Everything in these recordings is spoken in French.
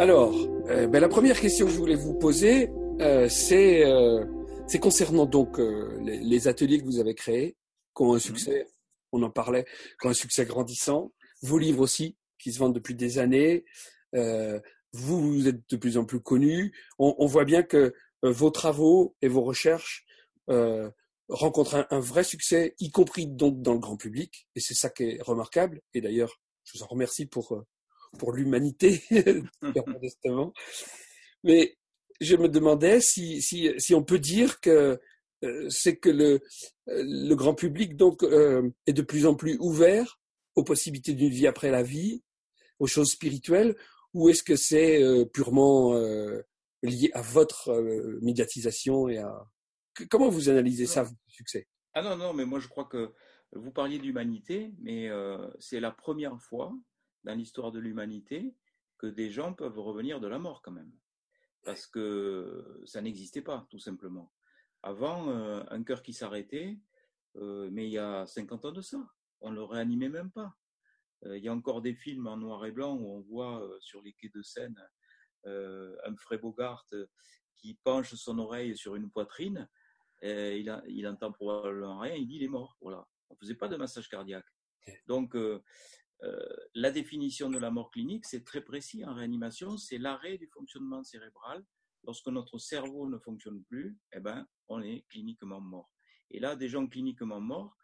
Alors, euh, ben, la première question que je voulais vous poser, euh, c'est euh, concernant donc les, les, ateliers que vous avez créés, qui ont un succès, on en parlait, qui ont un succès grandissant, vos livres aussi, qui se vendent depuis des années. vous, vous êtes de plus en plus connus. On, on voit bien que vos travaux et vos recherches rencontrent un, un, vrai succès, y compris donc dans le grand public, et c'est ça qui est remarquable. Et d'ailleurs, je vous en remercie pour pour l'humanité, modestement. Mais je me demandais si, si, si on peut dire que euh, c'est que le, le grand public donc euh, est de plus en plus ouvert aux possibilités d'une vie après la vie, aux choses spirituelles, ou est-ce que c'est euh, purement lié à votre médiatisation et à comment vous analysez ça, votre succès? Ah non non, mais moi je crois que vous parliez d'humanité, mais c'est la première fois dans l'histoire de l'humanité que des gens peuvent revenir de la mort quand même. Parce que ça n'existait pas, tout simplement. Avant, euh, un cœur qui s'arrêtait, euh, mais il y a 50 ans de ça, on ne le réanimait même pas. Euh, il y a encore des films en noir et blanc où on voit sur les quais de Seine Humphrey Bogart qui penche son oreille sur une poitrine, et il, a, il entend probablement rien, il dit il est mort. Voilà. On ne faisait pas de massage cardiaque. Donc, euh, la définition de la mort clinique, c'est très précis en réanimation, c'est l'arrêt du fonctionnement cérébral. Lorsque notre cerveau ne fonctionne plus, eh ben, on est cliniquement mort. Et là, des gens cliniquement morts,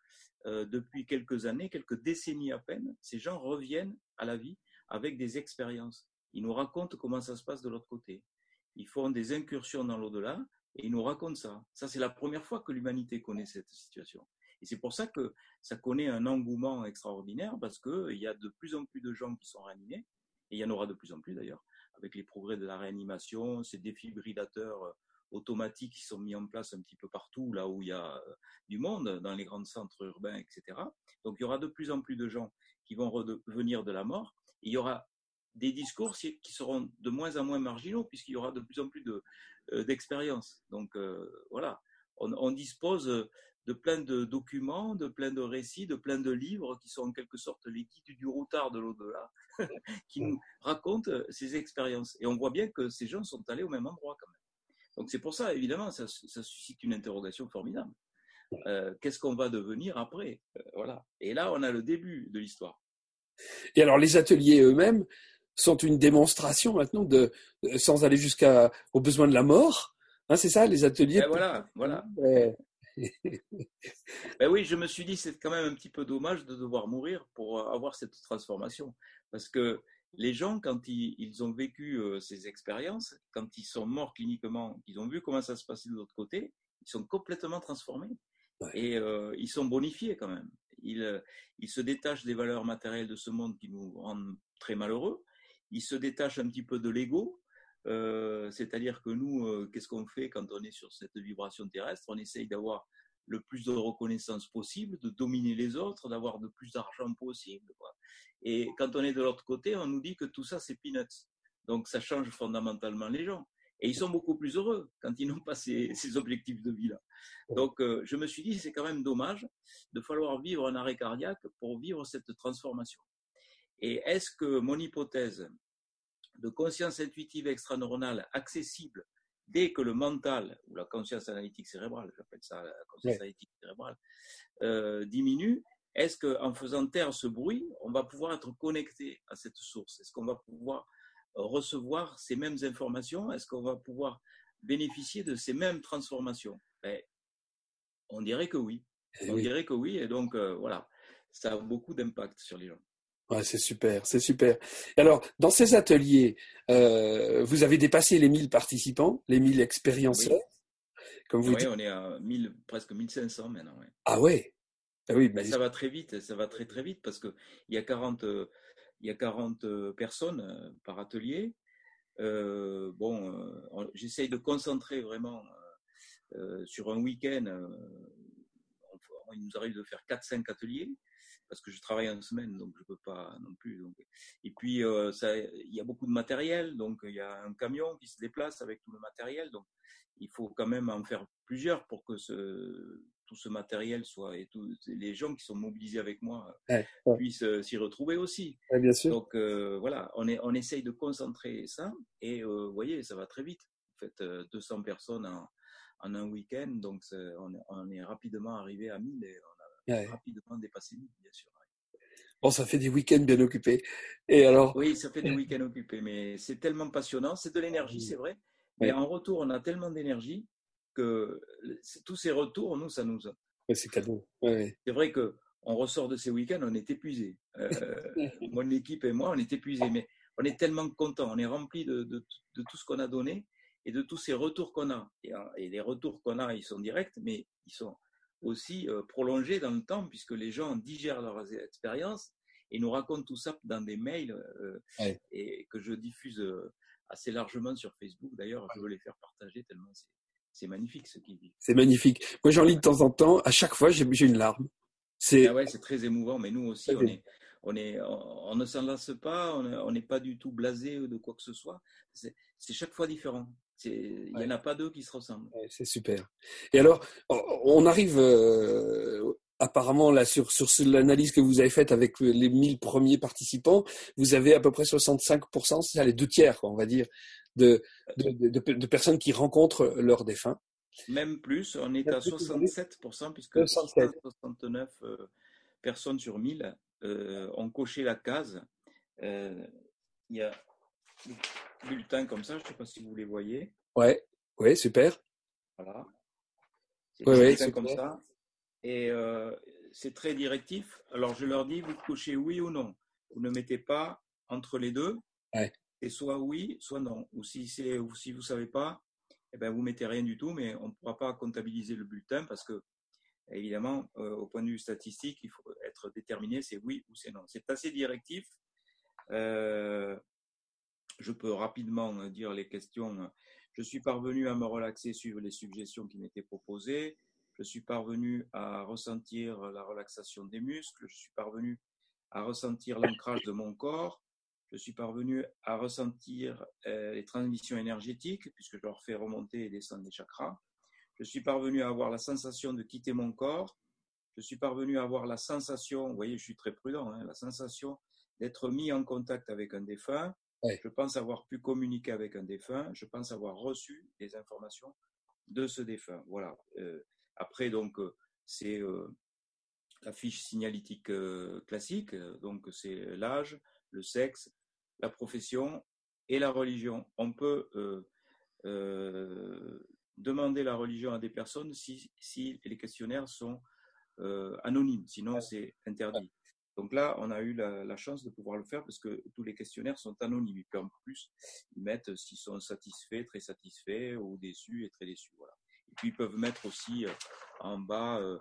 euh, depuis quelques années, quelques décennies à peine, ces gens reviennent à la vie avec des expériences. Ils nous racontent comment ça se passe de l'autre côté. Ils font des incursions dans l'au-delà et ils nous racontent ça. Ça, c'est la première fois que l'humanité connaît cette situation. Et c'est pour ça que ça connaît un engouement extraordinaire parce qu'il y a de plus en plus de gens qui sont réanimés, et il y en aura de plus en plus d'ailleurs, avec les progrès de la réanimation, ces défibrillateurs euh, automatiques qui sont mis en place un petit peu partout, là où il y a euh, du monde, dans les grands centres urbains, etc. Donc il y aura de plus en plus de gens qui vont revenir de la mort. il y aura des discours qui seront de moins en moins marginaux, puisqu'il y aura de plus en plus euh, d'expériences. Donc voilà, on, on, dispose de plein de documents, de plein de récits, de plein de livres qui sont en quelque sorte les guides du routard de l'au-delà, qui nous racontent ces expériences. Et on voit bien que ces gens sont allés au même endroit quand même. Donc c'est pour ça, évidemment, ça, suscite une interrogation formidable. Euh, qu'est-ce qu'on va devenir après? Euh, Voilà. Et là, on a le début de l'histoire. Et alors, les ateliers eux-mêmes sont une démonstration maintenant de, sans aller jusqu'aux besoins de la mort. Hein, c'est ça, les ateliers. Ben voilà, voilà. ben oui, je me suis dit, c'est quand même un petit peu dommage de devoir mourir pour euh, avoir cette transformation. Parce que les gens, quand ils, ont vécu euh, ces expériences, quand ils sont morts cliniquement, ils ont vu comment ça se passait de l'autre côté, ils sont complètement transformés. Et euh, ils sont bonifiés quand même. Ils, ils se détachent des valeurs matérielles de ce monde qui nous rendent très malheureux. Ils se détachent un petit peu de l'ego euh, c'est-à-dire que nous, euh, qu'est-ce qu'on fait quand on est sur cette vibration terrestre? On essaye d'avoir le plus de reconnaissance possible, de dominer les autres, d'avoir le plus d'argent possible. Et quand on est de l'autre côté, on nous dit que tout ça, c'est peanuts. Donc ça change fondamentalement les gens. Et ils sont beaucoup plus heureux quand ils n'ont pas ces, objectifs de vie-là. Donc euh, je me suis dit, c'est quand même dommage de falloir vivre un arrêt cardiaque pour vivre cette transformation. Et est-ce que mon hypothèse de conscience intuitive extraneuronale accessible dès que le mental, ou la conscience analytique cérébrale, j'appelle ça la conscience analytique cérébrale, euh, diminue, est-ce qu'en faisant taire ce bruit, on va pouvoir être connecté à cette source? Est-ce qu'on va pouvoir recevoir ces mêmes informations? Est-ce qu'on va pouvoir bénéficier de ces mêmes transformations? Ben, On dirait que oui. Eh on dirait que oui, et donc euh, voilà, ça a beaucoup d'impact sur les gens. Ouais, c'est super, c'est super. Alors, dans ces ateliers, euh, vous avez dépassé les 1000 participants, les 1000 expériences. Oui. Comme vous oui, on est à 1000, presque 1500 maintenant. Ah ouais? Ah oui, mais ça va très vite, ça va très très vite parce qu'il y a 40, il y a 40 personnes euh, par atelier. Euh, bon, euh, j'essaye de concentrer vraiment euh, sur un week-end. il nous arrive de faire 4-5 ateliers parce que je travaille en semaine, donc je peux pas non plus. Donc. Et puis, euh, ça, il y a beaucoup de matériel, donc il y a un camion qui se déplace avec tout le matériel, donc il faut quand même en faire plusieurs pour que ce, tout ce matériel soit et tous les gens qui sont mobilisés avec moi puissent s'y retrouver aussi. bien sûr. Donc voilà, on, est, on essaye de concentrer ça et vous voyez, ça va très vite. En fait, 200 personnes en, en un week-end, donc on est, on est, rapidement arrivé à 1000 et rapidement dépassé 1000, bien sûr. Bon, ça fait des week-ends bien occupés. Et alors Oui, ça fait des week-ends occupés, mais c'est tellement passionnant. C'est de l'énergie, c'est vrai. Mais en retour, on a tellement d'énergie que tous ces retours, nous, ça nous. c'est cadeau. C'est vrai que on ressort de ces week-ends, on est épuisé. Euh, mon équipe et moi, on est épuisés, mais on est tellement content, on est rempli de, de, tout ce qu'on a donné et de tous ces retours qu'on a. Et, les retours qu'on a, ils sont directs, mais ils sont aussi euh, prolongés dans le temps, puisque les gens digèrent leurs expériences et nous racontent tout ça dans des mails euh, et que je diffuse assez largement sur Facebook. D'ailleurs, je veux les faire partager tellement c'est magnifique ce qu'ils vivent. C'est magnifique. Moi, j'en lis de temps en temps. À chaque fois, j'ai une larme. C'est ah ouais, c'est très émouvant. Mais nous aussi, on est, on est, on, ne s'en lasse pas. On n'est pas du tout blasé de quoi que ce soit. C'est chaque fois différent. Il n'y en a pas deux qui se ressemblent. c'est super. Et alors, on arrive euh, apparemment, là, sur, sur l'analyse que vous avez faite avec les 1000 premiers participants, vous avez à peu près 65%, c'est ça, les deux tiers, on va dire, de, de, de, personnes qui rencontrent leurs défunts. Même plus, on est à 67%, puisque 69 euh, personnes sur 1000 euh, ont coché la case. Il y a bulletins comme ça, je ne sais pas si vous les voyez. Ouais, ouais, super. Voilà. C'est ouais, ouais, comme ça et euh, c'est très directif. Alors je leur dis, vous cochez oui ou non. Vous ne mettez pas entre les deux. Et soit oui, soit non. Ou si, c'est, ou si vous ne savez pas, eh ben, vous mettez rien du tout, mais on ne pourra pas comptabiliser le bulletin parce que, évidemment, euh, au point de vue statistique, il faut être déterminé, c'est oui ou c'est non. C'est assez directif. Euh, je peux rapidement dire les questions. Je suis parvenu à me relaxer suivant les suggestions qui m'étaient proposées. Je suis parvenu à ressentir la relaxation des muscles. Je suis parvenu à ressentir l'ancrage de mon corps. Je suis parvenu à ressentir euh, les transmissions énergétiques puisque je leur fais remonter et descendre les chakras. Je suis parvenu à avoir la sensation de quitter mon corps. Je suis parvenu à avoir la sensation, vous voyez, je suis très prudent, hein, la sensation d'être mis en contact avec un défunt. Je pense avoir pu communiquer avec un défunt. Je pense avoir reçu des informations de ce défunt. Voilà. Euh, après, donc, euh, c'est euh, la fiche signalétique euh, classique. Donc, c'est l'âge, le sexe, la profession et la religion. On peut demander la religion à des personnes si, les questionnaires sont anonymes. Sinon, c'est interdit. Donc là, on a eu la, chance de pouvoir le faire parce que tous les questionnaires sont anonymes. Et puis en plus, ils mettent s'ils sont satisfaits, très satisfaits, ou déçus et très déçus. Voilà puis ils peuvent mettre aussi euh, en bas euh,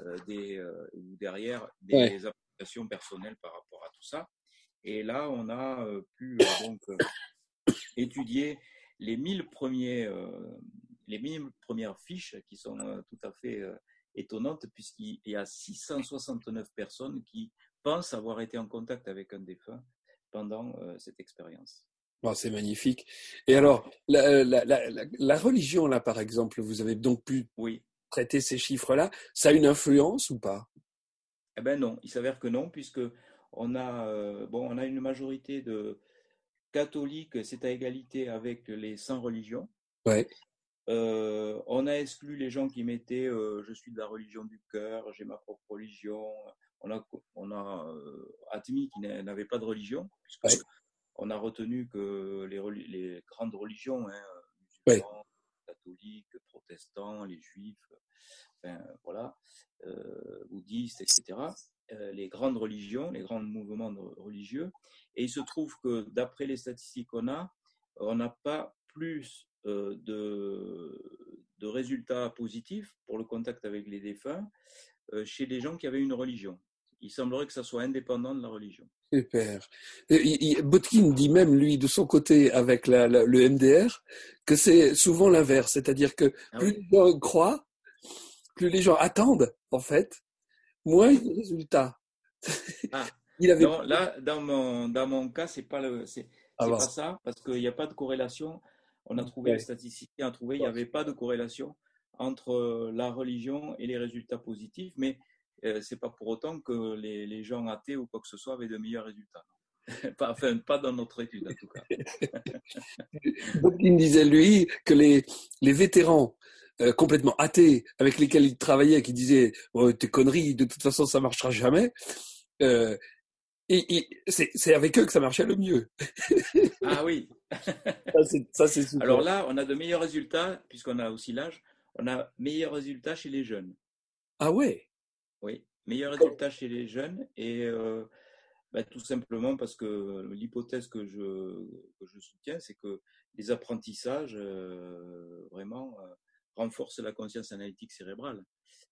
euh, des, ou derrière des applications personnelles par rapport à tout ça. Et là, on a pu donc étudier les 1000 premiers, les 1000 premières fiches qui sont tout à fait étonnantes puisqu'il y a 669 personnes qui avoir été en contact avec un défunt pendant cette expérience. Oh, c'est magnifique. Et alors, la, la, la, la, religion, là, par exemple, vous avez donc pu oui. traiter ces chiffres-là. Ça a une influence ou pas? Eh ben non, il s'avère que non, puisque on a, euh, bon, on a une majorité de catholiques, c'est à égalité avec les sans religion. Ouais. Euh, on a exclu les gens qui mettaient euh, je suis de la religion du cœur, j'ai ma propre religion. On a, on a admis qu'ils n'avaient pas de religion, puisque on a retenu que les, les grandes religions, hein, musulmans, catholiques, protestants, les juifs, enfin, voilà, euh, bouddhistes, etc., euh, les grandes religions, les grands mouvements religieux. Et il se trouve que d'après les statistiques qu'on a, on n'a pas plus euh, de, de, résultats positifs pour le contact avec les défunts chez les gens qui avaient une religion il semblerait que ça soit indépendant de la religion. Super. Botkin dit même, lui, de son côté, avec le MDR, que c'est souvent l'inverse. C'est-à-dire que ah plus les gens croient, plus les gens attendent, en fait, moins il y a de résultats. Ah. il avait... non, là, dans mon, dans mon cas, c'est pas, le, c'est, ah pas ça, parce qu'il n'y a pas de corrélation. On a trouvé les statistiques, on a trouvé, il n'y avait pas de corrélation entre la religion et les résultats positifs, mais ce c'est pas pour autant que les, gens athées ou quoi que ce soit avaient de meilleurs résultats. pas, enfin, pas dans notre étude en tout cas. il disait lui que les, les vétérans euh, complètement athées avec lesquels il travaillait, qui disaient oh, tes conneries, de toute façon ça marchera jamais. Euh, et, c'est avec eux que ça marchait le mieux. ah oui. ça c'est Alors là, on a de meilleurs résultats puisqu'on a aussi l'âge. On a meilleurs résultats chez les jeunes. Ah ouais? Oui, meilleurs résultats chez les jeunes et euh, bah, tout simplement parce que l'hypothèse que je, que je soutiens, c'est que les apprentissages vraiment renforce la conscience analytique cérébrale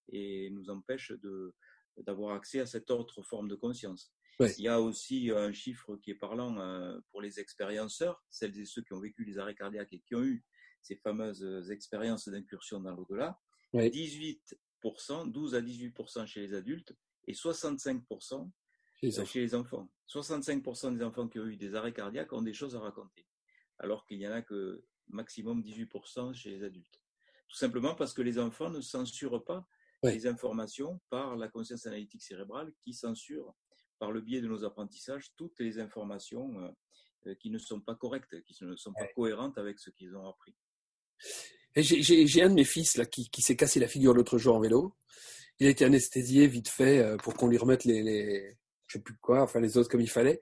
et nous empêche de, d'avoir accès à cette autre forme de conscience. Il y a aussi un chiffre qui est parlant euh, pour les expérienceurs, celles et ceux qui ont vécu les arrêts cardiaques et qui ont eu ces fameuses expériences d'incursion dans l'au-delà. 18%, 12 à 18% chez les adultes et 65% chez les, chez les enfants. 65% des enfants qui ont eu des arrêts cardiaques ont des choses à raconter, alors qu'il n'y en a que maximum 18% chez les adultes. Tout simplement parce que les enfants ne censurent pas les informations par la conscience analytique cérébrale qui censure, par le biais de nos apprentissages, toutes les informations euh, euh, qui ne sont pas correctes, qui ne sont pas cohérentes avec ce qu'ils ont appris. J'ai un de mes fils là, qui, s'est cassé la figure l'autre jour en vélo. Il a été anesthésié vite fait euh, pour qu'on lui remette les, les, je sais plus quoi, enfin les autres comme il fallait.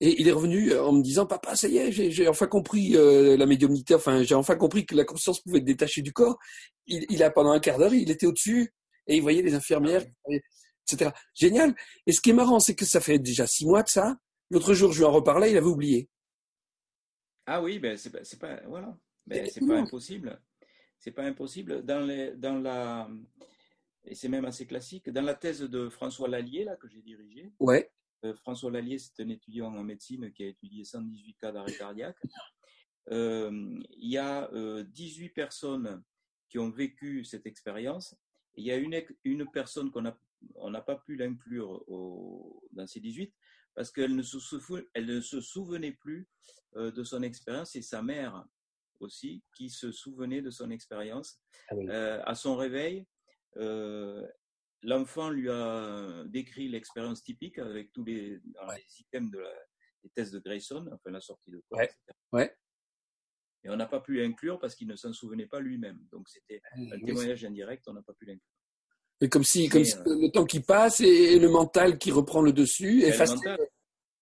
Et il est revenu euh, en me disant, papa, ça y est, j'ai enfin compris euh, la médiumnité, enfin, j'ai enfin compris que la conscience pouvait être détachée du corps. Il, a, pendant un quart d'heure, il était au-dessus et il voyait les infirmières, etc. Génial. Et ce qui est marrant, c'est que ça fait déjà six mois de ça. L'autre jour, je lui en reparlais, il avait oublié. Ah oui, ben c'est pas, voilà, ben, c'est pas impossible. C'est pas impossible. Dans, les, dans la, et c'est même assez classique, dans la thèse de François Lallier, là, que j'ai dirigée, ouais. Euh, François Lallier, c'est un étudiant en médecine qui a étudié 118 cas d'arrêt cardiaque. Euh, il y a 18 euh, personnes qui ont vécu cette expérience. Il y a une, une personne qu'on n'a on pas pu l'inclure dans ces 18 parce qu'elle ne, se elle ne se souvenait plus de son expérience. C'est sa mère aussi qui se souvenait de son expérience. Ah à son réveil, L'enfant lui a décrit l'expérience typique avec tous les, items de des tests de Grayson, enfin la sortie de etc. Ouais. Et on n'a pas pu l'inclure parce qu'il ne s'en souvenait pas lui-même. Donc c'était ah, un témoignage indirect, on n'a pas pu l'inclure. Et comme si, comme si euh, le temps qui passe et, le mental qui reprend le dessus. Et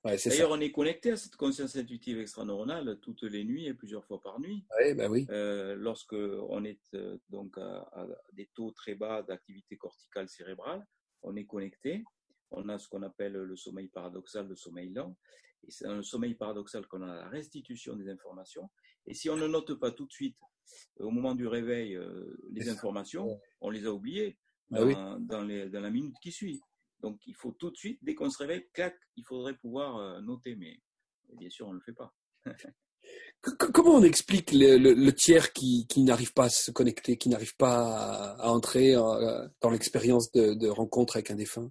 D'ailleurs, on est connecté à cette conscience intuitive extraneuronale toutes les nuits et plusieurs fois par nuit. Ouais, bah oui. Euh, lorsque on est euh, donc à, des taux très bas d'activité corticale cérébrale, on est connecté. On a ce qu'on appelle le sommeil paradoxal, le sommeil lent. Et c'est dans le sommeil paradoxal qu'on a la restitution des informations. Et si on ne note pas tout de suite, euh, au moment du réveil, les informations, on les a oubliées bah dans, les, dans la minute qui suit. Donc il faut tout de suite, dès qu'on se réveille, clac, il faudrait pouvoir euh, noter, mais bien sûr, on ne le fait pas. Comment on explique le, tiers qui, n'arrive pas à se connecter, qui n'arrive pas à, entrer euh, dans l'expérience de, rencontre avec un défunt?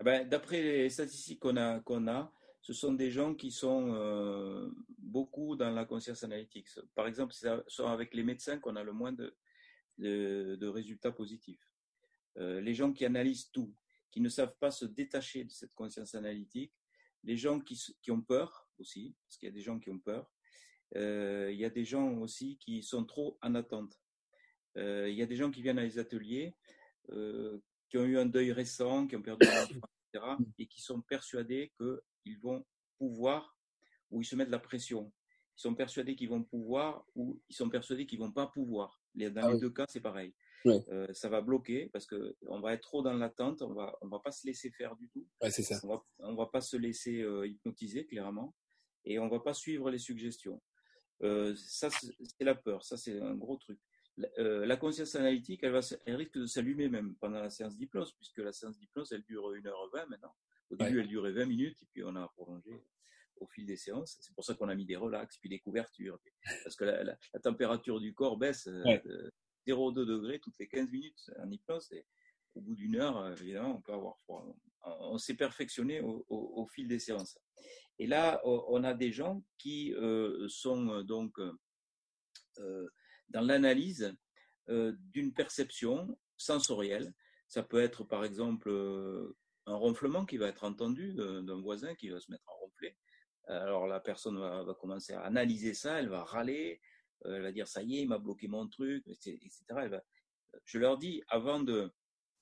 Eh ben, D'après les statistiques qu'on a, qu'on a, ce sont des gens qui sont euh, beaucoup dans la conscience analytique. Par exemple, ce sont avec les médecins qu'on a le moins de, de, résultats positifs. les gens qui analysent tout, qui ne savent pas se détacher de cette conscience analytique, les gens qui, qui ont peur aussi, parce qu'il y a des gens qui ont peur, euh, il y a des gens aussi qui sont trop en attente. Euh, il y a des gens qui viennent à les ateliers, euh, qui ont eu un deuil récent, qui ont perdu un enfant, etc., et qui sont persuadés qu'ils vont pouvoir, ou ils se mettent la pression. Ils sont persuadés qu'ils vont pouvoir, ou ils sont persuadés qu'ils vont pas pouvoir. Dans ah les deux cas, c'est pareil. Euh, ça va bloquer parce que on va être trop dans l'attente, on va on va pas se laisser faire du tout. c'est ça. On va, on va pas se laisser euh, hypnotiser clairement et on va pas suivre les suggestions. Euh, ça c'est la peur, ça c'est un gros truc. La, conscience analytique, elle, va, elle risque de s'allumer même pendant la séance d'hypnose, puisque la séance d'hypnose, elle dure 1h20 maintenant. Au début, elle durait 20 minutes, et puis on a prolongé au fil des séances. C'est pour ça qu'on a mis des relax, puis des couvertures, parce que la, température du corps baisse 0,2 degrés toutes les 15 minutes en hypnose. Et au bout d'une heure, euh, évidemment, on peut avoir froid. On, s'est perfectionné au, fil des séances. Et là, on a des gens qui euh, sont euh, donc dans l'analyse d'une perception sensorielle. Ça peut être par exemple un ronflement qui va être entendu d'un voisin qui va se mettre à ronfler. Alors la personne va, commencer à analyser ça, elle va râler, elle va dire ça y est, il m'a bloqué mon truc, etc. je leur dis avant de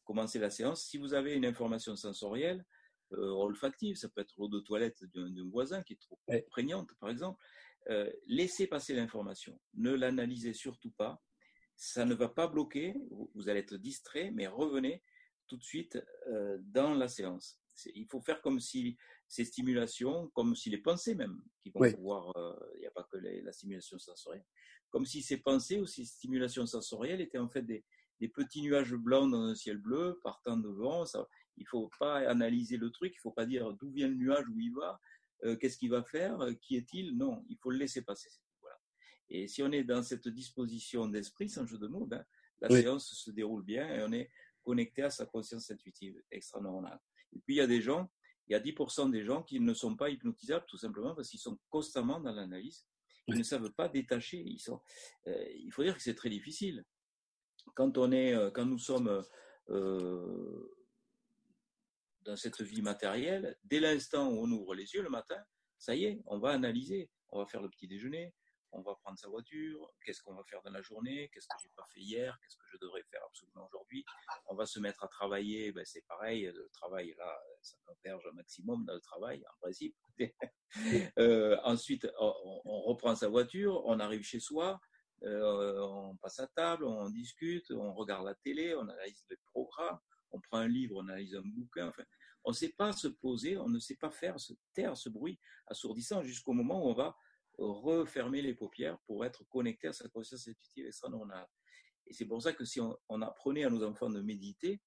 commencer la séance, si vous avez une information sensorielle, euh, olfactive, ça peut être l'eau de toilette d'un voisin qui est trop prégnante, par exemple, euh, laissez passer l'information, ne l'analysez surtout pas, ça ne va pas bloquer, vous, allez être distrait, mais revenez tout de suite euh, dans la séance. Il faut faire comme si ces stimulations, comme si les pensées même, qui vont pouvoir, il n'y a pas que la stimulation sensorielle, comme si ces pensées ou ces stimulations sensorielles étaient en fait des, des petits nuages blancs dans un ciel bleu partant devant. Ça, il ne faut pas analyser le truc, il ne faut pas dire d'où vient le nuage, où il va, euh, qu'est-ce qu'il va faire, euh, qui est-il. Non, il faut le laisser passer. Et si on est dans cette disposition d'esprit, sans jeu de mots, ben, la séance se déroule bien et on est connecté à sa conscience intuitive extra-normale. Et puis il y a des gens, il y a 10% des gens qui ne sont pas hypnotisables tout simplement parce qu'ils sont constamment dans l'analyse. Ils ne savent pas détacher. Ils sont, euh, il faut dire que c'est très difficile quand on est, euh, quand nous sommes euh, dans cette vie matérielle, dès l'instant où on ouvre les yeux le matin, ça y est, on va analyser, on va faire le petit déjeuner, on va prendre sa voiture, qu'est-ce qu'on va faire dans la journée, qu'est-ce que j'ai pas fait hier, qu'est-ce que je devrais faire absolument aujourd'hui. On va se mettre à travailler, ben c'est pareil, le travail là, ça converge un maximum dans le travail en principe. euh, ensuite, on, on, reprend sa voiture, on arrive chez soi, euh, on passe à table, on discute, on regarde la télé, on analyse le programme, on prend un livre, on analyse un bouquin. Enfin, on ne sait pas se poser, on ne sait pas faire se taire ce bruit assourdissant jusqu'au moment où on va refermer les paupières pour être connecté à sa conscience intuitive extra-normale. Et c'est pour ça que si on, apprenait à nos enfants de méditer,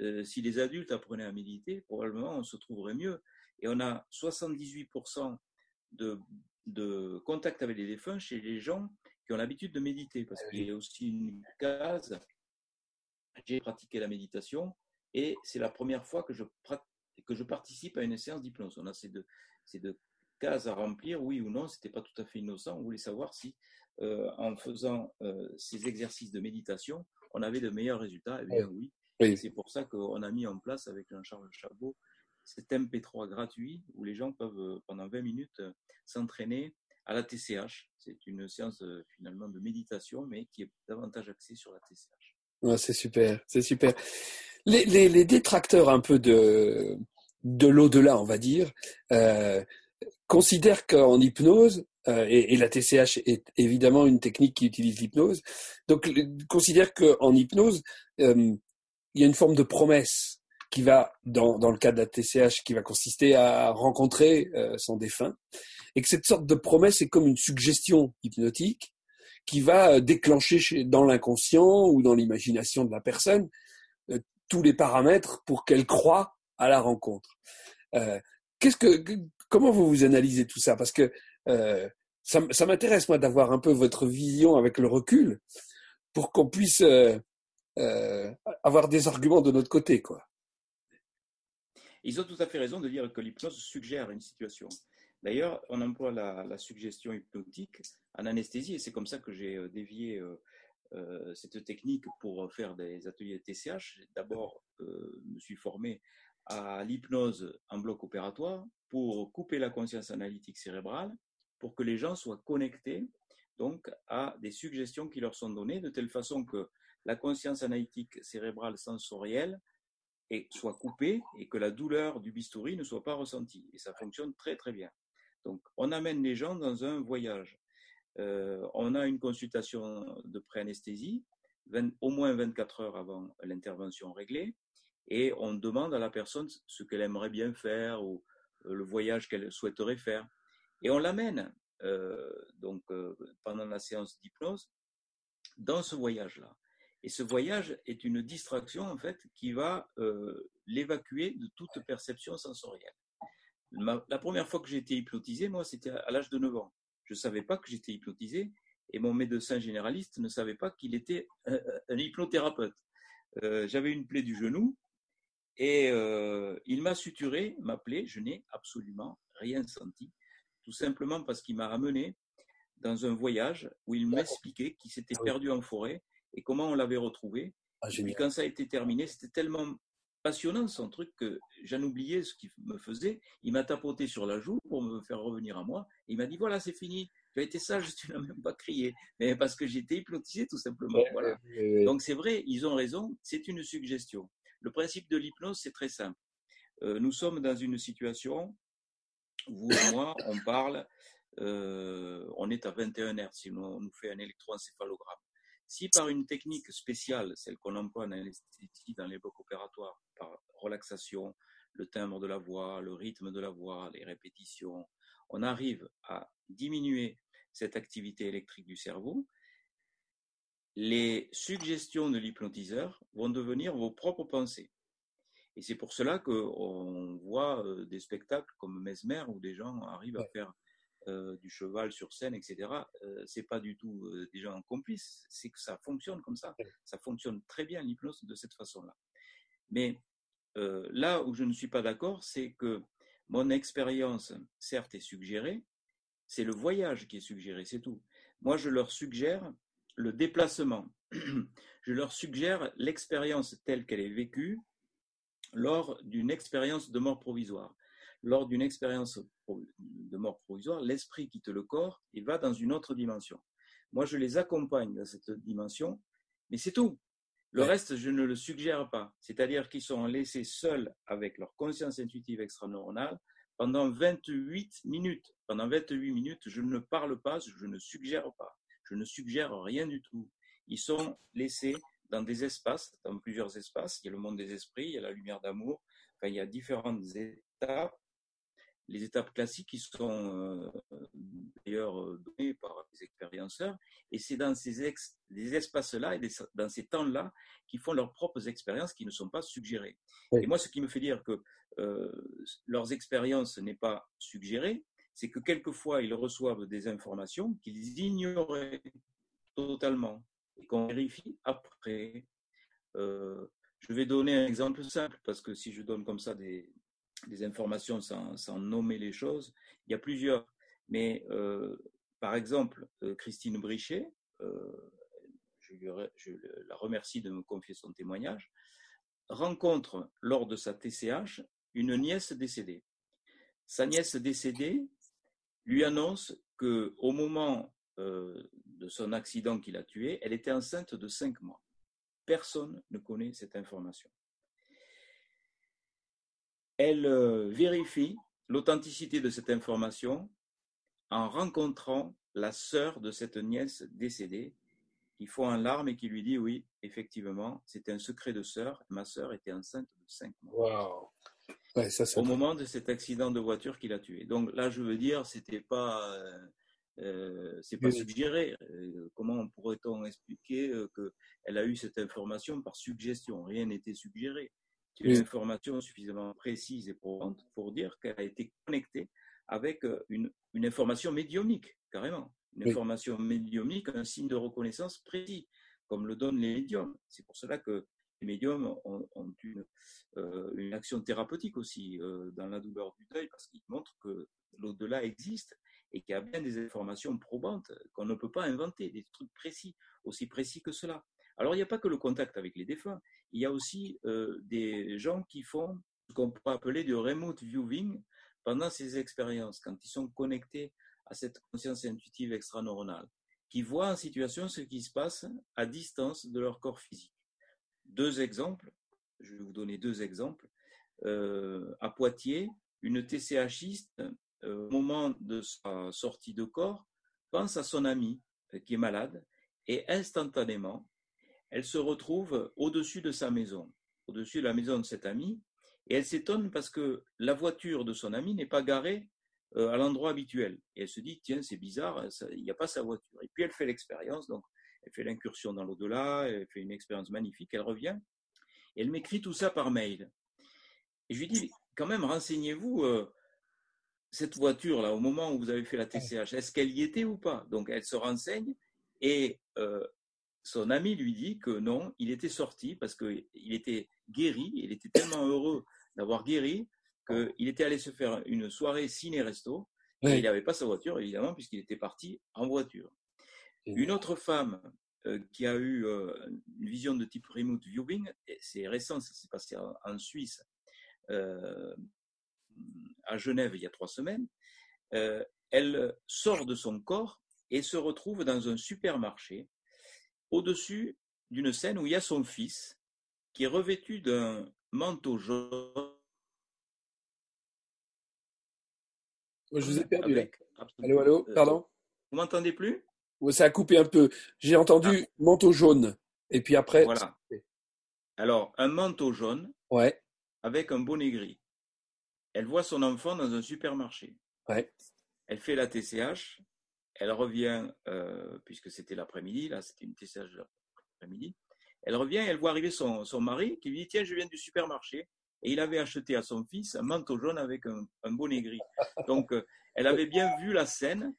euh, si les adultes apprenaient à méditer, probablement on se trouverait mieux. Et on a 78% de, de contact avec les défunts chez les gens qui ont l'habitude de méditer, parce ah qu'il y a aussi une case. J'ai pratiqué la méditation et c'est la première fois que je, que je participe à une séance d'hypnose. On a ces deux, ces deux cases à remplir, oui ou non, c'était pas tout à fait innocent. On voulait savoir si, euh, en faisant euh, ces exercices de méditation, on avait de meilleurs résultats. Eh bien, oui. C'est pour ça qu'on a mis en place avec Jean-Charles Chabot cet MP3 gratuit où les gens peuvent, euh, pendant 20 minutes, s'entraîner à la TCH. C'est une séance finalement de méditation, mais qui est davantage axée sur la TCH. c'est super, c'est super. Les, les, les, détracteurs un peu de, de l'au-delà, on va dire, euh, considèrent qu'en hypnose, euh, et, et, la TCH est évidemment une technique qui utilise l'hypnose, donc considèrent qu'en hypnose, euh, il y a une forme de promesse qui va, dans, dans le cas de la TCH, qui va consister à rencontrer euh, son défunt et que cette sorte de promesse est comme une suggestion hypnotique qui va euh, déclencher dans l'inconscient ou dans l'imagination de la personne euh, tous les paramètres pour qu'elle croie à la rencontre. Euh, qu'est-ce que, comment vous vous analysez tout ça? Parce que euh, ça, m'intéresse moi d'avoir un peu votre vision avec le recul pour qu'on puisse euh, avoir des arguments de notre côté, quoi. Ils ont tout à fait raison de dire que l'hypnose suggère une situation. D'ailleurs, on emploie la, suggestion hypnotique en anesthésie et c'est comme ça que j'ai euh, dévié euh, euh, cette technique pour faire des ateliers de TCH. D'abord, je me suis formé à l'hypnose en bloc opératoire pour couper la conscience analytique cérébrale pour que les gens soient connectés donc à des suggestions qui leur sont données de telle façon que la conscience analytique cérébrale sensorielle soit coupée et que la douleur du bistouri ne soit pas ressentie. Et ça fonctionne très très bien. Donc, on amène les gens dans un voyage. Euh, on a une consultation de pré-anesthésie, au moins 24 heures avant l'intervention réglée, et on demande à la personne ce qu'elle aimerait bien faire le voyage qu'elle souhaiterait faire. Et on l'amène euh, donc pendant la séance d'hypnose dans ce voyage-là. Et ce voyage est une distraction en fait qui va l'évacuer de toute perception sensorielle la première fois que j'ai été hypnotisé, moi, c'était à, l'âge de 9 ans. Je ne savais pas que j'étais hypnotisé et mon médecin généraliste ne savait pas qu'il était un, hypnothérapeute. Euh, j'avais une plaie du genou et euh, il m'a suturé ma plaie. Je n'ai absolument rien senti, tout simplement parce qu'il m'a amené dans un voyage où il m'expliquait qu'il s'était perdu en forêt et comment on l'avait retrouvé. Ah, et puis quand ça a été terminé, c'était tellement passionnant son truc que j'en oubliais ce qu'il me faisait. Il m'a tapoté sur la joue pour me faire revenir à moi. Et il m'a dit voilà, c'est fini. Tu as été sage, tu n'as même pas crié. Mais parce que j'étais hypnotisé tout simplement. Voilà. Donc c'est vrai, ils ont raison. C'est une suggestion. Le principe de l'hypnose, c'est très simple. Euh, nous sommes dans une situation, vous et moi, on parle, euh, on est à 21 Hz si on nous fait un électroencéphalogramme. Si par une technique spéciale, celle qu'on emploie en anesthésie dans les blocs opératoires, par relaxation, le timbre de la voix, le rythme de la voix, les répétitions, on arrive à diminuer cette activité électrique du cerveau, les suggestions de l'hypnotiseur vont devenir vos propres pensées. Et c'est pour cela qu'on voit euh, des spectacles comme Mesmer où des gens arrivent à faire euh, du cheval sur scène, etc. Euh, c'est pas du tout des gens complices, c'est que ça fonctionne comme ça. Ça fonctionne très bien l'hypnose de cette façon-là. Mais là où je ne suis pas d'accord, c'est que mon expérience, certes, est suggérée, c'est le voyage qui est suggéré, c'est tout. Moi, je leur suggère le déplacement. Je leur suggère l'expérience telle qu'elle est vécue lors d'une expérience de mort provisoire. Lors d'une expérience de mort provisoire, l'esprit quitte le corps et va dans une autre dimension. Moi, je les accompagne dans cette dimension, mais c'est tout. Le reste, je ne le suggère pas. C'est-à-dire qu'ils sont laissés seuls avec leur conscience intuitive extraneuronale pendant 28 minutes. Pendant 28 minutes, je ne parle pas, je ne suggère pas. Je ne suggère rien du tout. Ils sont laissés dans des espaces, dans plusieurs espaces. Il y a le monde des esprits, il y a la lumière d'amour. Enfin, il y a différentes étapes. Les étapes classiques qui sont euh, d'ailleurs euh, données par les expérienceurs. Et c'est dans ces espaces-là et dans ces temps-là qu'ils font leurs propres expériences qui ne sont pas suggérées. Et moi, ce qui me fait dire que euh, leurs expériences n'est pas suggérée, c'est que quelquefois, ils reçoivent des informations qu'ils ignoraient totalement et qu'on vérifie après. Euh, je vais donner un exemple simple parce que si je donne comme ça des, informations sans, nommer les choses, il y a plusieurs. Mais euh, par exemple, euh, Christine Brichet, je, je, la remercie de me confier son témoignage, rencontre lors de sa TCH une nièce décédée. Sa nièce décédée lui annonce que au moment euh, de son accident qui l'a tué, elle était enceinte de cinq mois. Personne ne connaît cette information. Elle euh, vérifie l'authenticité de cette information en rencontrant la sœur de cette nièce décédée qui fond en larmes et qui lui dit oui, effectivement, c'était un secret de sœur. Ma sœur était enceinte de cinq mois. Au moment de cet accident de voiture qui l'a tué. Donc là, je veux dire, c'était pas euh, euh, c'est pas suggéré. Euh, comment pourrait-on expliquer euh, qu'elle a eu cette information par suggestion? Rien n'était suggéré. C'est une information suffisamment précise et probante pour dire qu'elle a été connectée avec une, une information médiumnique, carrément. Une information médiumnique, un signe de reconnaissance précis, comme le donnent les médiums. C'est pour cela que les médiums ont, une, une, action thérapeutique aussi dans la douleur du deuil, parce qu'ils montrent que l'au-delà existe et qu'il y a bien des informations probantes qu'on ne peut pas inventer, des trucs précis, aussi précis que cela. Alors, il n'y a pas que le contact avec les défunts, il y a aussi euh, des gens qui font ce qu'on peut appeler du remote viewing pendant ces expériences, quand ils sont connectés à cette conscience intuitive extraneuronale, qui voient en situation ce qui se passe à distance de leur corps physique. Deux exemples, je vais vous donner deux exemples. Euh, à Poitiers, une TCHiste euh, au moment de sa sortie de corps, pense à son ami euh, qui est malade et instantanément, elle se retrouve au-dessus de sa maison, au-dessus de la maison de cet ami, et elle s'étonne parce que la voiture de son ami n'est pas garée à l'endroit habituel. Et elle se dit, tiens, c'est bizarre, il n'y a pas sa voiture. Et puis elle fait l'expérience, donc elle fait l'incursion dans l'au-delà, elle fait une expérience magnifique, elle revient, et elle m'écrit tout ça par mail. Et je lui dis, quand même, renseignez-vous, cette voiture-là, au moment où vous avez fait la TCH, est-ce qu'elle y était ou pas? Donc, elle se renseigne et euh, son ami lui dit que non, il était sorti parce qu'il était guéri, il était tellement heureux d'avoir guéri qu'il était allé se faire une soirée ciné-resto et il n'avait pas sa voiture, évidemment, puisqu'il était parti en voiture. Une autre femme qui a eu une vision de type remote viewing, c'est récent, ça s'est passé en, Suisse, à Genève il y a trois semaines, elle sort de son corps et se retrouve dans un supermarché au-dessus d'une scène où il y a son fils qui est revêtu d'un manteau jaune. Je vous ai perdu là. Allô, allô, pardon? Vous m'entendez plus? Ça a coupé un peu. J'ai entendu ah. manteau jaune. Et puis après. Voilà. Alors, un manteau jaune ouais. avec un bonnet gris. Elle voit son enfant dans un supermarché. Ouais. Elle fait la TCH. Elle revient, euh, puisque c'était l'après-midi, là, c'était une TCH de l'après-midi. Elle revient et elle voit arriver son, son, mari qui lui dit Tiens, je viens du supermarché. Et il avait acheté à son fils un manteau jaune avec un, un bonnet gris. Donc, euh, elle avait bien vu la scène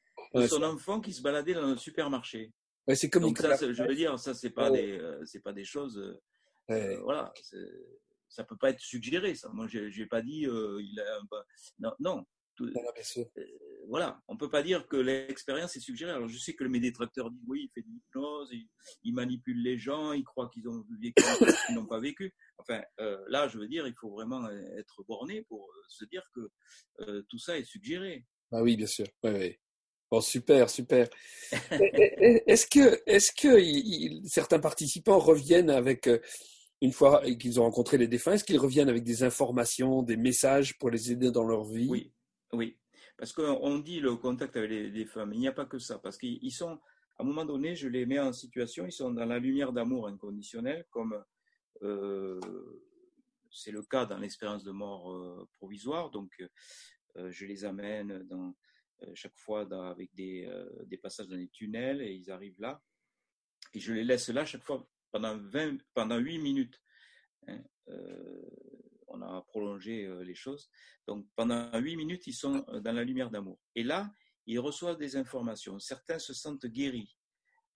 son enfant qui se baladait dans le supermarché. Ouais, c'est comme Donc, ça, je veux dire, ça, c'est pas, des, euh, c'est pas des choses. Euh, voilà. Ça peut pas être suggéré, ça. Moi, je n'ai pas dit. il a non, non, euh, voilà, on ne peut pas dire que l'expérience est suggérée. Alors je sais que mes détracteurs disent oui, il fait de l'hypnose, il, manipule les gens, il croit qu'ils ont vécu qu'ils n'ont pas vécu. Enfin, euh, là, je veux dire, il faut vraiment être borné pour euh, se dire que tout ça est suggéré. Ah oui, bien sûr. Bon, super, super. est-ce que, est-ce que certains participants reviennent avec une fois qu'ils ont rencontré les défunts, est-ce qu'ils reviennent avec des informations, des messages pour les aider dans leur vie? Oui, oui, parce qu'on dit le contact avec les, femmes, il n'y a pas que ça, parce qu'ils sont, à un moment donné, je les mets en situation, ils sont dans la lumière d'amour inconditionnel, comme euh, c'est le cas dans l'expérience de mort euh, provisoire, donc euh, je les amène dans, chaque fois avec des, passages dans les tunnels, et ils arrivent là, et je les laisse là chaque fois pendant, 20, pendant 8 minutes. Hein, on a prolongé euh, les choses. Donc pendant huit minutes, ils sont euh, dans la lumière d'amour. Et là, ils reçoivent des informations. Certains se sentent guéris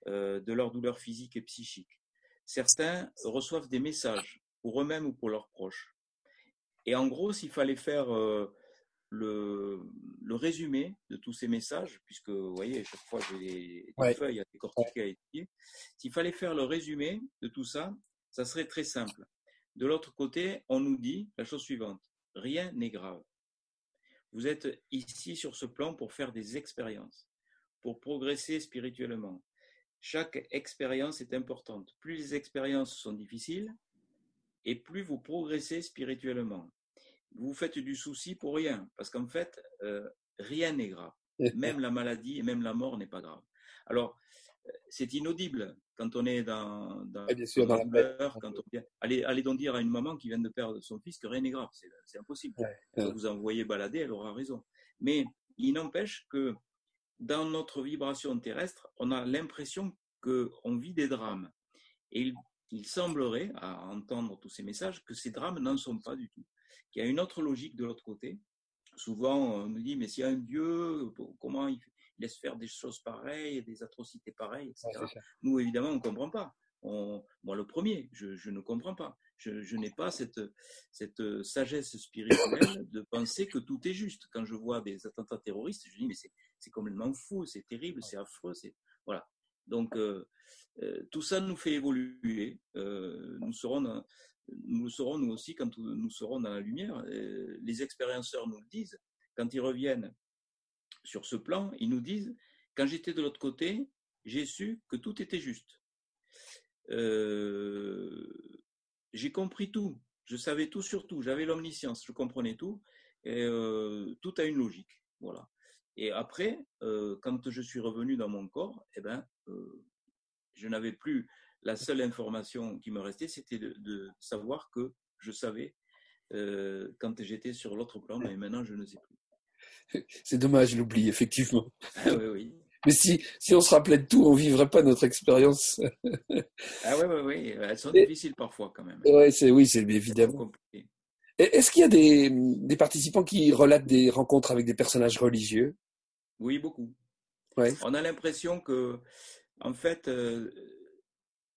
euh, de leur douleur physique et psychique. Certains reçoivent des messages pour eux-mêmes ou pour leurs proches. Et en gros, s'il fallait faire le, résumé de tous ces messages, puisque vous voyez, chaque fois j'ai des, feuilles à décortiquer à étudier, s'il fallait faire le résumé de tout ça, ça serait très simple. De l'autre côté, on nous dit la chose suivante, rien n'est grave. Vous êtes ici sur ce plan pour faire des expériences, pour progresser spirituellement. Chaque expérience est importante. Plus les expériences sont difficiles, et plus vous progressez spirituellement. Vous faites du souci pour rien, parce qu'en fait, euh, rien n'est grave. Même la maladie et même la mort n'est pas grave. Alors, c'est inaudible quand on est dans, dans, bien sûr, dans, la quand on allez, allez, donc dire à une maman qui vient de perdre son fils que rien n'est grave, c'est impossible. Vous envoyez balader, elle aura raison. Mais il n'empêche que dans notre vibration terrestre, on a l'impression qu'on vit des drames. Et il, il, semblerait, à entendre tous ces messages, que ces drames n'en sont pas du tout. Qu'il y a une autre logique de l'autre côté. Souvent, on nous dit, mais s'il y a un Dieu, comment il, laisse faire des choses pareilles, des atrocités pareilles, etc. Nous, évidemment, on ne comprend pas. moi, le premier, je, ne comprends pas. Je, n'ai pas cette, cette sagesse spirituelle de penser que tout est juste. Quand je vois des attentats terroristes, je dis, mais c'est complètement fou, c'est terrible, c'est affreux. Voilà. Donc, euh, euh, tout ça nous fait évoluer. Euh, nous serons nous le serons nous aussi quand nous serons dans la lumière. les expérienceurs nous le disent. Quand ils reviennent sur ce plan, ils nous disent, quand j'étais de l'autre côté, j'ai su que tout était juste. Euh, j'ai compris tout, je savais tout sur tout, j'avais l'omniscience, je comprenais tout, euh, tout a une logique. Voilà. Et après, euh, quand je suis revenu dans mon corps, eh ben, je n'avais plus la seule information qui me restait, c'était de, de, savoir que je savais quand j'étais sur l'autre plan, mais maintenant je ne sais plus. C'est dommage, je l'oublie, effectivement. Ah oui, oui. Mais si, si on se rappelait de tout, on vivrait pas notre expérience. ah oui, oui, oui. Elles sont difficiles parfois quand même. Ouais, c'est, oui, c'est évidemment. Est-ce qu'il y a des, des, participants qui relatent des rencontres avec des personnages religieux? Oui, beaucoup. Ouais. On a l'impression que, en fait, euh,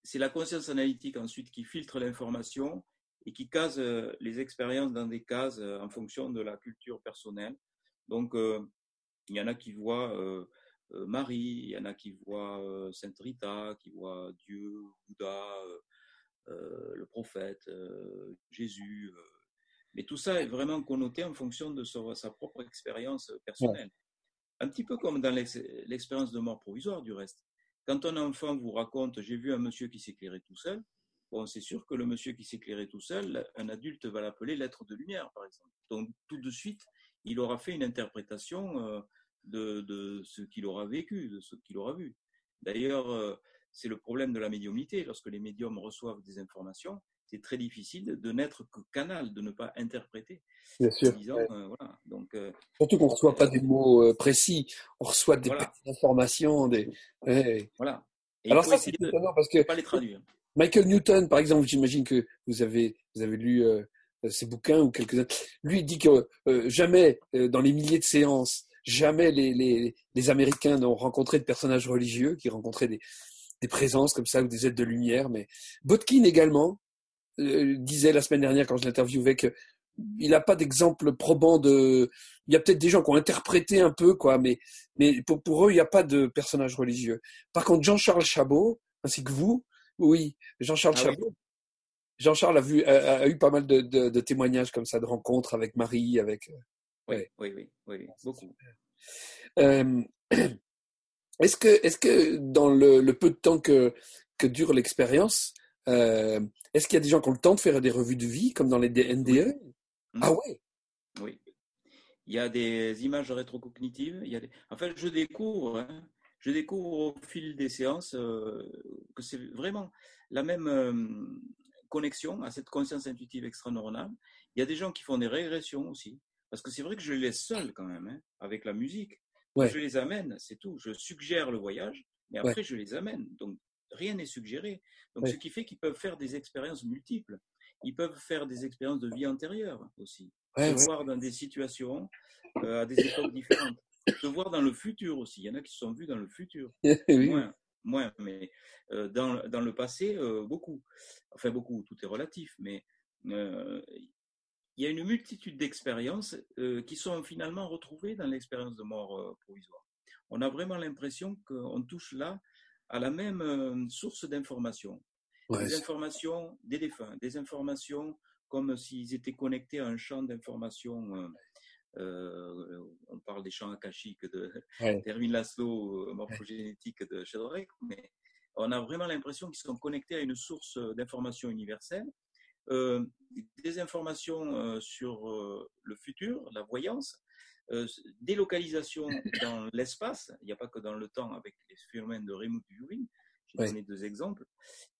c'est la conscience analytique ensuite qui filtre l'information et qui case euh, les expériences dans des cases euh, en fonction de la culture personnelle. Donc, euh, il y en a qui voient euh, Marie, il y en a qui voient Sainte Rita, qui voient Dieu, Bouddha, le prophète, Jésus. mais tout ça est vraiment connoté en fonction de sa, propre expérience personnelle. Un petit peu comme dans l'expérience de mort provisoire, du reste. Quand un enfant vous raconte J'ai vu un monsieur qui s'éclairait tout seul, bon, c'est sûr que le monsieur qui s'éclairait tout seul, un adulte va l'appeler l'être de lumière, par exemple. Donc, tout de suite, il aura fait une interprétation euh, de, ce qu'il aura vécu, de ce qu'il aura vu. D'ailleurs, euh, c'est le problème de la médiumnité. Lorsque les médiums reçoivent des informations, c'est très difficile de n'être que canal, de ne pas interpréter. Bien sûr. Euh, Donc, Surtout qu'on ne reçoit pas des mots précis, on reçoit des informations. Des... Voilà. Alors ça, c'est étonnant parce que pas les traduire. Michael Newton, par exemple, j'imagine que vous avez, vous avez lu ses bouquins ou quelques-uns. Lui, il dit que jamais, dans les milliers de séances, jamais les, les, les Américains n'ont rencontré de personnages religieux qui rencontraient des, des présences comme ça ou des aides de lumière. Mais Botkin également euh, disait la semaine dernière quand je l'interviewais que il n'a pas d'exemple probant de. Il y a peut-être des gens qui ont interprété un peu, quoi, mais, mais pour, pour eux, il n'y a pas de personnage religieux. Par contre, Jean-Charles Chabot, ainsi que vous, oui, Jean-Charles ah Chabot. Jean-Charles a, vu, a, eu pas mal de, de, de, témoignages comme ça, de rencontres avec Marie, avec. Euh, oui, oui, oui, oui, beaucoup. Euh, est-ce que, est-ce que dans le, le, peu de temps que, que dure l'expérience, euh, est-ce qu'il y a des gens qui ont le temps de faire des revues de vie, comme dans les NDE Ah ouais Oui. Il y a des images rétrocognitives. Il y a des... Enfin, je découvre, hein, je découvre au fil des séances euh, que c'est vraiment la même euh, connexion à cette conscience intuitive extraneuronale. Il y a des gens qui font des régressions aussi. Parce que c'est vrai que je les laisse seuls quand même, hein, avec la musique. Je les amène, c'est tout. Je suggère le voyage, mais après je les amène. Donc rien n'est suggéré. Donc ce qui fait qu'ils peuvent faire des expériences multiples. Ils peuvent faire des expériences de vie antérieure aussi. se voir dans des situations euh, à des époques différentes. Se voir dans le futur aussi. Il y en a qui se sont vus dans le futur. moins, moins, mais euh, dans, dans, le passé, euh, beaucoup. Enfin beaucoup, tout est relatif, mais il y a une multitude d'expériences qui sont finalement retrouvées dans l'expérience de mort provisoire. On a vraiment l'impression qu'on touche là à la même euh, source d'informations. des informations des défunts, des informations comme s'ils étaient connectés à un champ d'informations. on parle des champs akashiques de ouais. Termin Laszlo, morphogénétique de Sheldrick, mais on a vraiment l'impression qu'ils sont connectés à une source d'informations universelle euh, des informations euh, sur euh, le futur, la voyance, des localisations dans l'espace, il n'y a pas que dans le temps avec les phénomènes de remote viewing, j'ai donné deux exemples,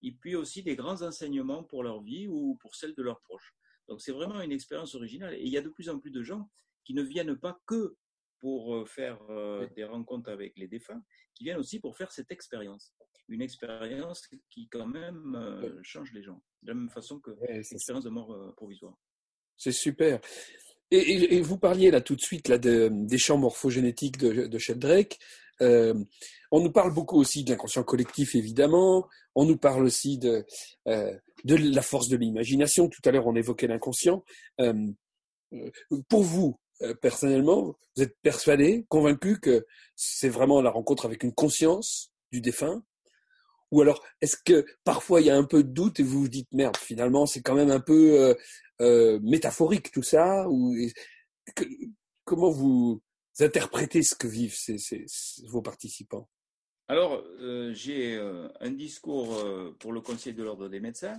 et puis aussi des grands enseignements pour leur vie ou pour celle de leurs proches. Donc c'est vraiment une expérience originale et il y a de plus en plus de gens qui ne viennent pas que pour faire des rencontres avec les défunts, qui viennent aussi pour faire cette expérience une expérience qui quand même euh, change les gens, de la même façon que l'expérience de mort euh, provisoire. C'est super. Et, vous parliez là tout de suite là, des champs morphogénétiques de, de Sheldrake. Euh, on nous parle beaucoup aussi de l'inconscient collectif, évidemment. On nous parle aussi de, de la force de l'imagination. Tout à l'heure, on évoquait l'inconscient. pour vous, personnellement, vous êtes persuadé, convaincu que c'est vraiment la rencontre avec une conscience du défunt? Ou alors, est-ce que parfois il y a un peu de doute et vous vous dites merde, finalement c'est quand même un peu euh, euh, métaphorique tout ça ou comment vous interprétez ce que vivent vos participants? Alors, euh, j'ai un discours pour le Conseil de l'ordre des médecins,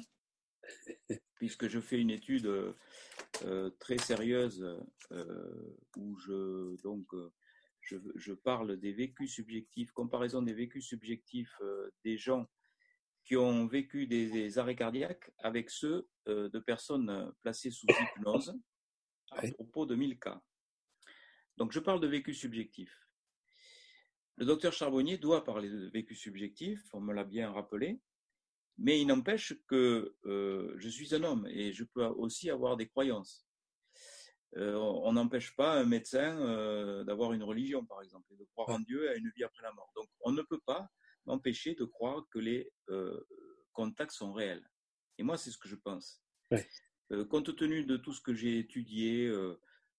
puisque je fais une étude très sérieuse où je donc je, parle des vécus subjectifs, comparaison des vécus subjectifs euh, des gens qui ont vécu des, arrêts cardiaques avec ceux euh, de personnes euh, placées sous hypnose à propos de 1000 cas. Donc je parle de vécus subjectifs. Le docteur Charbonnier doit parler de vécus subjectifs, on me l'a bien rappelé, mais il n'empêche que je suis un homme et je peux aussi avoir des croyances. Euh, on n'empêche pas un médecin euh, d'avoir une religion, par exemple, et de croire en Dieu et à une vie après la mort. Donc, on ne peut pas m'empêcher de croire que les euh, contacts sont réels. Et moi, c'est ce que je pense. compte tenu de tout ce que j'ai étudié,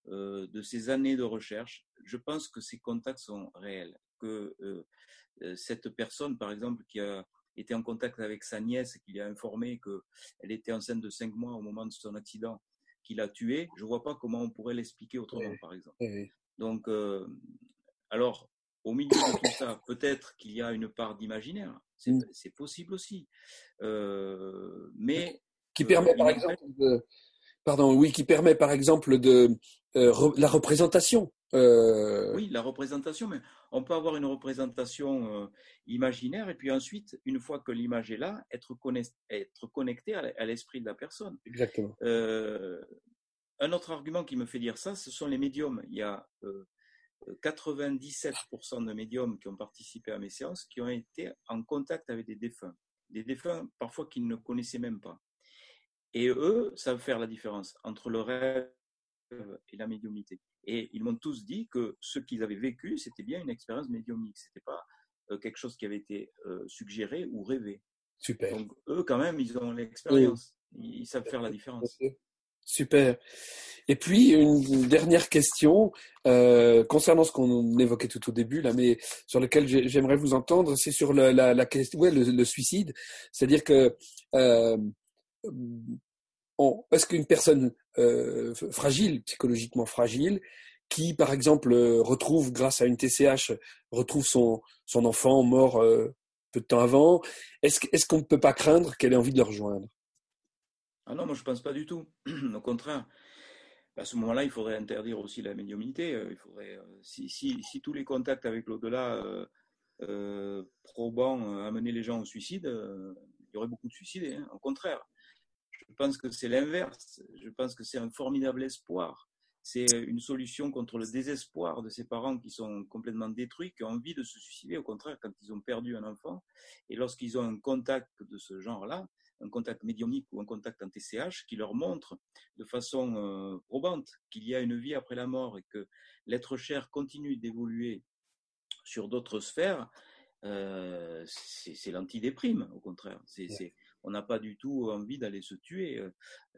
de ces années de recherche, je pense que ces contacts sont réels. que cette personne, par exemple, qui a été en contact avec sa nièce, qui lui a informé qu'elle était enceinte de 5 mois au moment de son accident, qui l'a tuée, je ne vois pas comment on pourrait l'expliquer autrement, par exemple. Donc, alors, au milieu de tout ça, peut-être qu'il y a une part d'imaginaire. C'est mmh. possible aussi. mais. Qui permet, par exemple, de, pardon, oui, qui permet, par exemple, de la représentation. Oui, la représentation, mais on peut avoir une représentation imaginaire et puis ensuite, une fois que l'image est là, être, être connecté à l'esprit de la personne. Exactement. un autre argument qui me fait dire ça, ce sont les médiums. Il y a 97% de médiums qui ont participé à mes séances qui ont été en contact avec des défunts. Des défunts parfois qu'ils ne connaissaient même pas. Et eux savent faire la différence entre le rêve et la médiumnité. Et ils m'ont tous dit que ce qu'ils avaient vécu, c'était bien une expérience médiumnique. C'était pas euh, quelque chose qui avait été euh, suggéré ou rêvé. Super. Donc eux, quand même, ils ont l'expérience. Ils savent faire la différence. Super. Et puis une dernière question euh, concernant ce qu'on évoquait tout au début là, mais sur lequel j'aimerais vous entendre, c'est sur la, la, la question, ouais, le, suicide. C'est-à-dire que euh, est-ce qu'une personne euh, fragile, psychologiquement fragile, qui par exemple retrouve grâce à une TCH retrouve son enfant mort euh, peu de temps avant, est-ce qu'on ne peut pas craindre qu'elle ait envie de le rejoindre? Ah non, moi je pense pas du tout. Au contraire, à ce moment-là, il faudrait interdire aussi la médiumnité. Euh, il faudrait, euh, si, si, tous les contacts avec l'au-delà euh, euh probants amenaient les gens au suicide, il y aurait beaucoup de suicides. Hein. Au contraire, je pense que c'est l'inverse. Je pense que c'est un formidable espoir. C'est une solution contre le désespoir de ces parents qui sont complètement détruits, qui ont envie de se suicider. Au contraire, quand ils ont perdu un enfant, et lorsqu'ils ont un contact de ce genre-là, un contact médiumnique ou un contact en TCH qui leur montre de façon euh, probante qu'il y a une vie après la mort et que l'être cher continue d'évoluer sur d'autres sphères, euh, c'est l'antidéprime, au contraire. C'est on n'a pas du tout envie d'aller se tuer. Euh,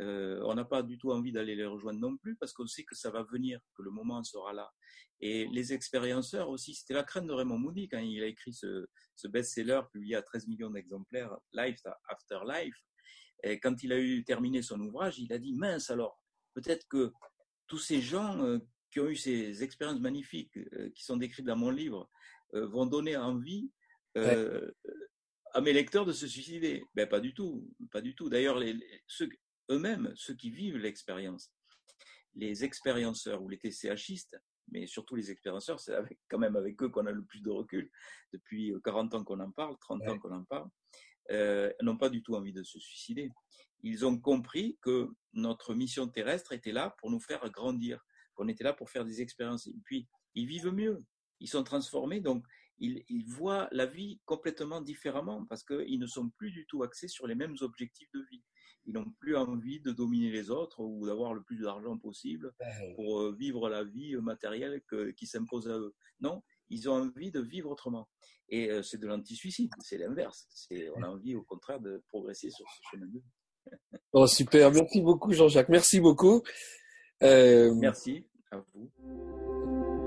euh, on n'a pas du tout envie d'aller les rejoindre non plus parce qu'on sait que ça va venir, que le moment sera là. Et les expérienceurs aussi, c'était la crainte de Raymond Moody quand il a écrit ce, best-seller publié à 13 millions d'exemplaires, Life After Life. Et quand il a eu terminé son ouvrage, il a dit mince alors, peut-être que tous ces gens euh, qui ont eu ces expériences magnifiques qui sont décrites dans mon livre vont donner envie à mes lecteurs de se suicider. Ben, pas du tout, pas du tout. D'ailleurs, eux-mêmes, ceux qui vivent l'expérience, les expérienceurs ou les TCHistes, mais surtout les expérienceurs, c'est quand même avec eux qu'on a le plus de recul. Depuis 40 ans qu'on en parle, 30 ans qu'on en parle, euh, n'ont pas du tout envie de se suicider. Ils ont compris que notre mission terrestre était là pour nous faire grandir, qu'on était là pour faire des expériences. Et puis, ils vivent mieux, ils sont transformés, donc ils, voient la vie complètement différemment parce qu'ils ne sont plus du tout axés sur les mêmes objectifs de vie. Ils n'ont plus envie de dominer les autres ou d'avoir le plus d'argent possible pour euh, vivre la vie matérielle qui s'impose à eux. Non, ils ont envie de vivre autrement. Et euh, c'est de l'anti-suicide, c'est l'inverse. On a envie au contraire de progresser sur ce chemin de vie. Oh, super, merci beaucoup Jean-Jacques, merci beaucoup. Euh, merci à vous.